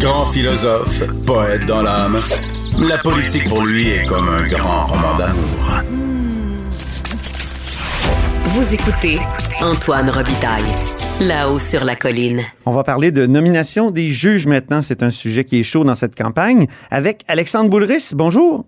Grand philosophe, poète dans l'âme, la politique pour lui est comme un grand roman d'amour. Vous écoutez Antoine Robitaille, là-haut sur la colline. On va parler de nomination des juges maintenant. C'est un sujet qui est chaud dans cette campagne avec Alexandre Boulris. Bonjour.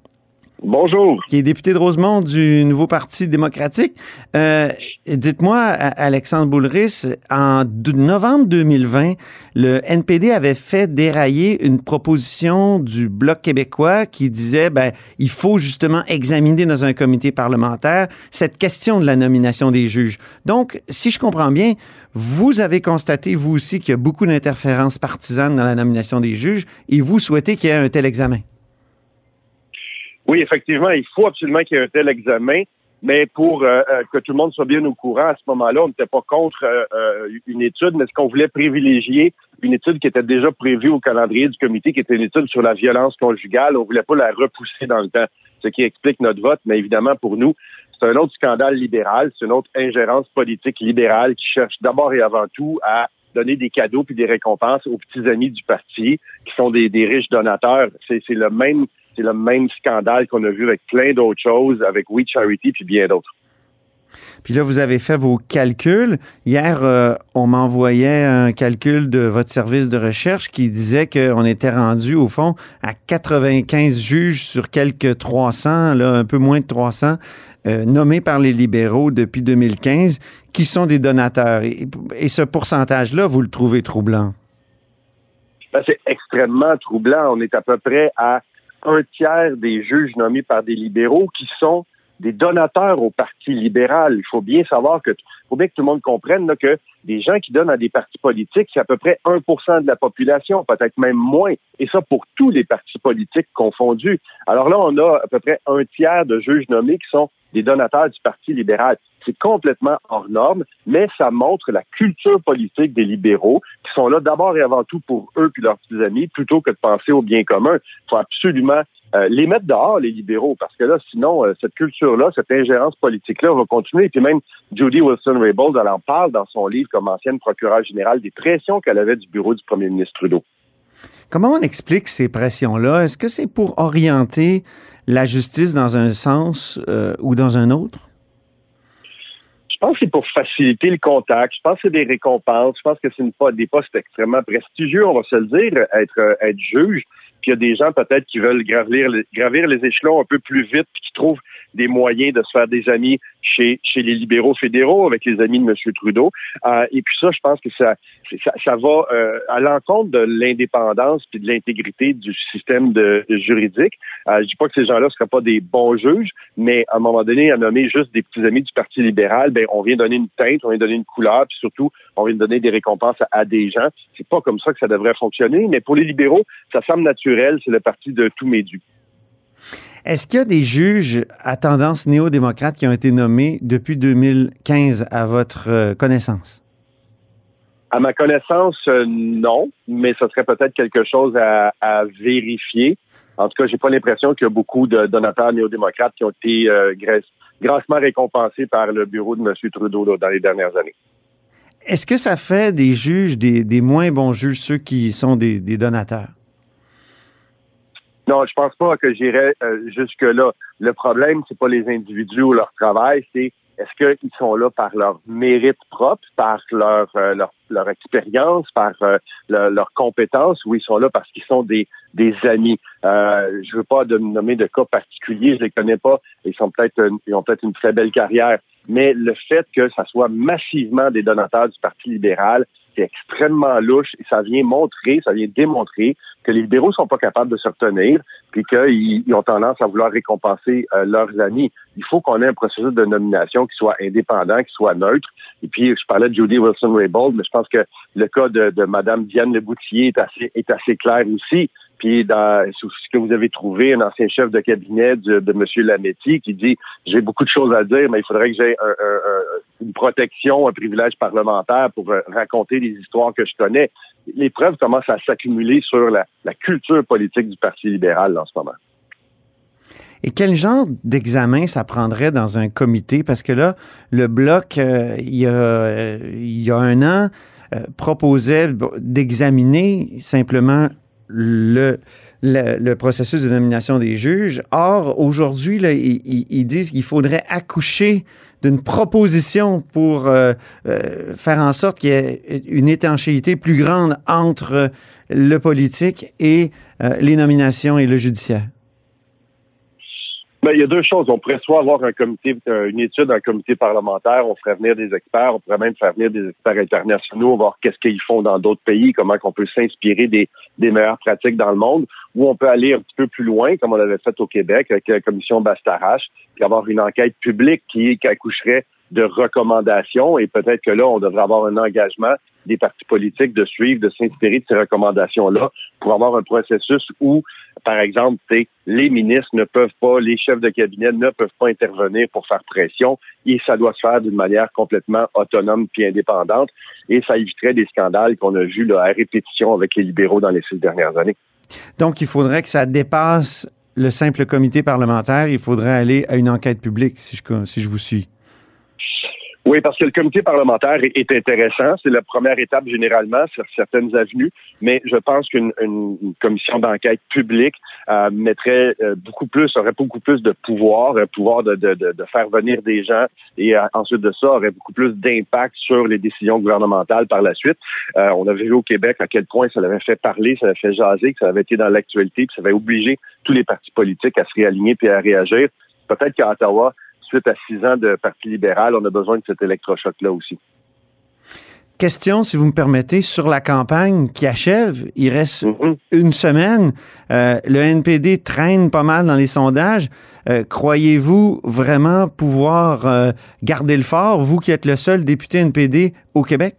Bonjour. Qui est député de Rosemont du Nouveau Parti démocratique. Euh, Dites-moi, Alexandre Boulris, en novembre 2020, le NPD avait fait dérailler une proposition du Bloc québécois qui disait, ben, il faut justement examiner dans un comité parlementaire cette question de la nomination des juges. Donc, si je comprends bien, vous avez constaté, vous aussi, qu'il y a beaucoup d'interférences partisanes dans la nomination des juges et vous souhaitez qu'il y ait un tel examen. Oui, effectivement, il faut absolument qu'il y ait un tel examen, mais pour euh, euh, que tout le monde soit bien au courant, à ce moment-là, on n'était pas contre euh, une étude, mais ce qu'on voulait privilégier, une étude qui était déjà prévue au calendrier du comité, qui était une étude sur la violence conjugale. On voulait pas la repousser dans le temps, ce qui explique notre vote, mais évidemment, pour nous, c'est un autre scandale libéral, c'est une autre ingérence politique libérale qui cherche d'abord et avant tout à donner des cadeaux puis des récompenses aux petits amis du parti qui sont des, des riches donateurs. C'est le même c'est le même scandale qu'on a vu avec plein d'autres choses, avec We Charity puis bien d'autres. Puis là, vous avez fait vos calculs. Hier, euh, on m'envoyait un calcul de votre service de recherche qui disait qu'on était rendu, au fond, à 95 juges sur quelques 300, là, un peu moins de 300, euh, nommés par les libéraux depuis 2015, qui sont des donateurs. Et, et ce pourcentage-là, vous le trouvez troublant? Ben, c'est extrêmement troublant. On est à peu près à un tiers des juges nommés par des libéraux qui sont des donateurs au Parti libéral. Il faut bien savoir que, faut bien que tout le monde comprenne que des gens qui donnent à des partis politiques, c'est à peu près 1% de la population, peut-être même moins. Et ça pour tous les partis politiques confondus. Alors là, on a à peu près un tiers de juges nommés qui sont des donateurs du Parti libéral. C'est complètement hors norme, mais ça montre la culture politique des libéraux qui sont là d'abord et avant tout pour eux puis leurs petits amis, plutôt que de penser au bien commun. Il faut absolument euh, les mettre dehors, les libéraux, parce que là, sinon, euh, cette culture-là, cette ingérence politique-là va continuer. Et puis même Judy Wilson-Raybould, elle en parle dans son livre comme ancienne procureure générale des pressions qu'elle avait du bureau du premier ministre Trudeau. Comment on explique ces pressions-là? Est-ce que c'est pour orienter la justice dans un sens euh, ou dans un autre? Je pense que c'est pour faciliter le contact. Je pense que c'est des récompenses. Je pense que c'est des postes extrêmement prestigieux, on va se le dire, être, être juge. Puis il y a des gens peut-être qui veulent gravir, les échelons un peu plus vite, puis qui trouvent des moyens de se faire des amis chez, les libéraux fédéraux, avec les amis de M. Trudeau. Euh, et puis ça, je pense que ça, va euh, à l'encontre de l'indépendance puis de l'intégrité du système juridique. Euh, je dis pas que ces gens-là ne seraient pas des bons juges, mais à un moment donné, à nommer juste des petits amis du Parti libéral, ben on vient donner une teinte, on vient donner une couleur, puis surtout, on vient donner des récompenses à, des gens. C'est pas comme ça que ça devrait fonctionner, mais pour les libéraux, ça semble naturel, c'est le parti de tous mes dus. Est-ce qu'il y a des juges à tendance néo-démocrate qui ont été nommés depuis 2015 à votre euh, connaissance? À ma connaissance, euh, non, mais ce serait peut-être quelque chose à, vérifier. En tout cas, j'ai pas l'impression qu'il y a beaucoup de donateurs néo-démocrates qui ont été euh, grassement récompensés par le bureau de M. Trudeau dans les dernières années. Est-ce que ça fait des juges des, moins bons juges, ceux qui sont des donateurs? Non, je pense pas que j'irais euh, jusque-là. Le problème, c'est pas les individus ou leur travail, c'est est-ce qu'ils sont là par leur mérite propre, par leur euh, leur, expérience, par euh, leur, compétence, ou ils sont là parce qu'ils sont des des amis? Euh, je veux pas de nommer de cas particuliers, je les connais pas. Ils sont peut-être ils ont peut-être une très belle carrière, mais le fait que ça soit massivement des donateurs du Parti libéral, c'est extrêmement louche et ça vient montrer, ça vient démontrer que les libéraux sont pas capables de se retenir puis qu'ils ont tendance à vouloir récompenser euh, leurs amis. Il faut qu'on ait un processus de nomination qui soit indépendant, qui soit neutre. Et puis, je parlais de Judy Wilson-Raybould, mais je pense que le cas de, de Mme Diane Leboutier est assez, est assez clair aussi. Puis ce que vous avez trouvé, un ancien chef de cabinet de, de M. Lametti qui dit j'ai beaucoup de choses à dire, mais il faudrait que j'ai une protection, un privilège parlementaire pour euh, raconter des histoires que je connais. Les preuves commencent à s'accumuler sur la, culture politique du Parti libéral en ce moment. Et quel genre d'examen ça prendrait dans un comité? Parce que là, le bloc, euh, euh, il y a un an, proposait d'examiner simplement le, le, processus de nomination des juges. Or, aujourd'hui, ils, ils, disent qu'il faudrait accoucher d'une proposition pour euh, euh, faire en sorte qu'il y ait une étanchéité plus grande entre le politique et euh, les nominations et le judiciaire. Ben, il y a deux choses. On pourrait soit avoir un comité, une étude, un comité parlementaire, on ferait venir des experts, on pourrait même faire venir des experts internationaux, voir qu'est-ce qu'ils font dans d'autres pays, comment on peut s'inspirer des, des meilleures pratiques dans le monde, ou on peut aller un petit peu plus loin, comme on l'avait fait au Québec avec la commission Bastarache, puis avoir une enquête publique qui, qui accoucherait de recommandations et peut-être que là, on devrait avoir un engagement des partis politiques de suivre, de s'inspirer de ces recommandations-là pour avoir un processus où, par exemple, les ministres ne peuvent pas, les chefs de cabinet ne peuvent pas intervenir pour faire pression et ça doit se faire d'une manière complètement autonome puis indépendante et ça éviterait des scandales qu'on a vus à répétition avec les libéraux dans les six dernières années. Donc, il faudrait que ça dépasse le simple comité parlementaire, il faudrait aller à une enquête publique, si je, si je vous suis. Oui, parce que le comité parlementaire est, intéressant. C'est la première étape généralement sur certaines avenues, mais je pense qu'une commission d'enquête publique euh, mettrait euh, beaucoup plus, aurait beaucoup plus de pouvoir, un pouvoir de, de, de, faire venir des gens et euh, ensuite de ça aurait beaucoup plus d'impact sur les décisions gouvernementales par la suite. on avait vu au Québec à quel point ça l'avait fait parler, ça l'avait fait jaser, que ça avait été dans l'actualité, que ça avait obligé tous les partis politiques à se réaligner puis à réagir. Peut-être qu'à Ottawa, suite à six ans de Parti libéral, on a besoin de cet électrochoc-là aussi. Question, si vous me permettez, sur la campagne qui achève. Il reste mm-hmm. une semaine. Euh, le NPD traîne pas mal dans les sondages. Euh, croyez-vous vraiment pouvoir euh, garder le fort, vous qui êtes le seul député NPD au Québec?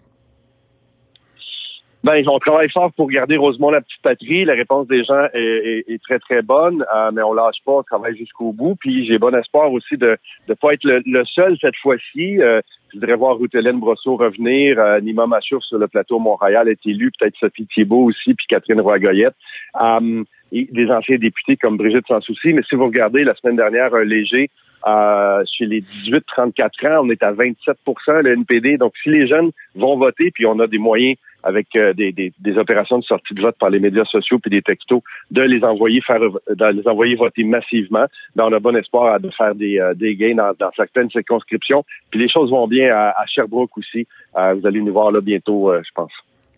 Ben, on travaille fort pour garder Rosemont la petite patrie. La réponse des gens est, très, très bonne, euh, mais on lâche pas, on travaille jusqu'au bout. Puis j'ai bon espoir aussi de ne pas être le, seul cette fois-ci. Euh, je voudrais voir Ruth Hélène Brosseau revenir, euh, Nima Machour sur le plateau Montréal est élu, peut-être Sophie Thibault aussi, puis Catherine Roy-Goyette. Euh, et des anciens députés comme Brigitte Sans-Souci. Mais si vous regardez la semaine dernière, un léger, chez les 18-34 ans, on est à 27% le NPD. Donc, si les jeunes vont voter, puis on a des moyens avec euh, des, des, opérations de sortie de vote par les médias sociaux puis des textos, de les envoyer faire, de les envoyer voter massivement, dans le bon espoir de faire des, euh, des gains dans, dans, certaines circonscriptions. Puis les choses vont bien à, à Sherbrooke aussi. Euh, vous allez nous voir là bientôt, je pense.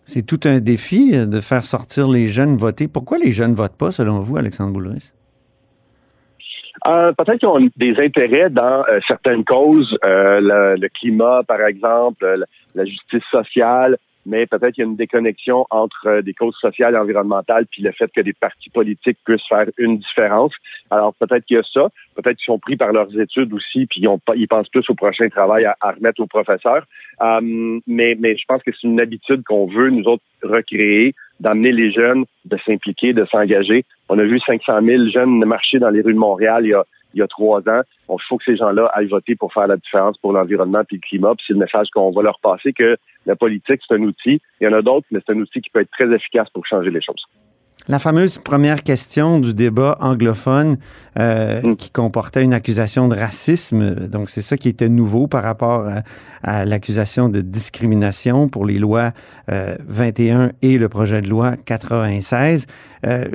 C'est tout un défi de faire sortir les jeunes voter. Pourquoi les jeunes votent pas, selon vous, Alexandre Boulris? Euh, peut-être qu'ils ont des intérêts dans certaines causes, euh, le, le, climat, par exemple, la justice sociale, mais peut-être qu'il y a une déconnexion entre euh, des causes sociales et environnementales puis le fait que des partis politiques puissent faire une différence. Alors peut-être qu'il y a ça, peut-être qu'ils sont pris par leurs études aussi puis ils, ont, ils pensent plus au prochain travail à, remettre aux professeurs. Euh, mais, mais je pense que c'est une habitude qu'on veut nous autres recréer d'amener les jeunes, de s'impliquer, de s'engager. On a vu 500 000 jeunes marcher dans les rues de Montréal il y a il y a trois ans. il faut que ces gens-là aillent voter pour faire la différence pour l'environnement et le climat. C'est le message qu'on va leur passer que la politique, c'est un outil. Il y en a d'autres, mais c'est un outil qui peut être très efficace pour changer les choses. La fameuse première question du débat anglophone euh, mm. qui comportait une accusation de racisme, donc c'est ça qui était nouveau par rapport à, l'accusation de discrimination pour les lois 21 euh, et le projet de loi 96. Euh,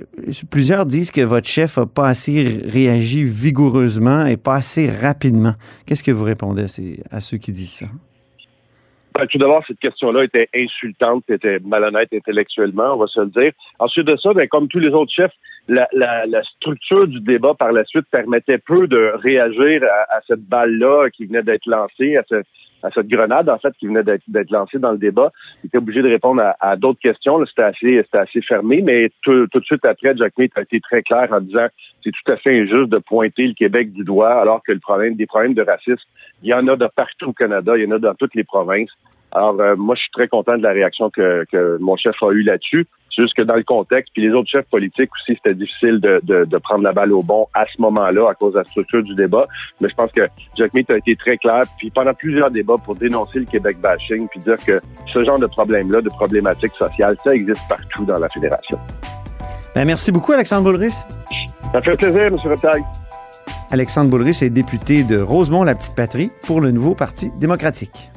plusieurs disent que votre chef n'a pas assez réagi vigoureusement et pas assez rapidement. Qu'est-ce que vous répondez à ceux qui disent ça? Ben, tout d'abord, cette question-là était insultante, était malhonnête intellectuellement, on va se le dire. Ensuite de ça, ben, comme tous les autres chefs, la, structure du débat par la suite permettait peu de réagir à, cette balle-là qui venait d'être lancée, à, à, cette grenade, en fait, qui venait d'être lancée dans le débat. Il était obligé de répondre à, d'autres questions. C'était assez, assez fermé, mais tout, de suite après, Jack Mead a été très clair en disant c'est tout à fait injuste de pointer le Québec du doigt alors que le problème, des problèmes de racisme, il y en a de partout au Canada, il y en a dans toutes les provinces. Alors, euh, moi, je suis très content de la réaction que, que mon chef a eue là-dessus. C'est juste que dans le contexte, puis les autres chefs politiques aussi, c'était difficile de, de, de, prendre la balle au bon à ce moment-là à cause de la structure du débat. Mais je pense que Jack Meat a été très clair, puis pendant plusieurs débats pour dénoncer le Québec bashing, puis dire que ce genre de problème-là, de problématiques sociales, ça existe partout dans la fédération. Ben, merci beaucoup, Alexandre Boulris. Ça fait plaisir, M. Retaille. Alexandre Boulris est député de Rosemont-la-Petite-Patrie pour le nouveau Parti démocratique.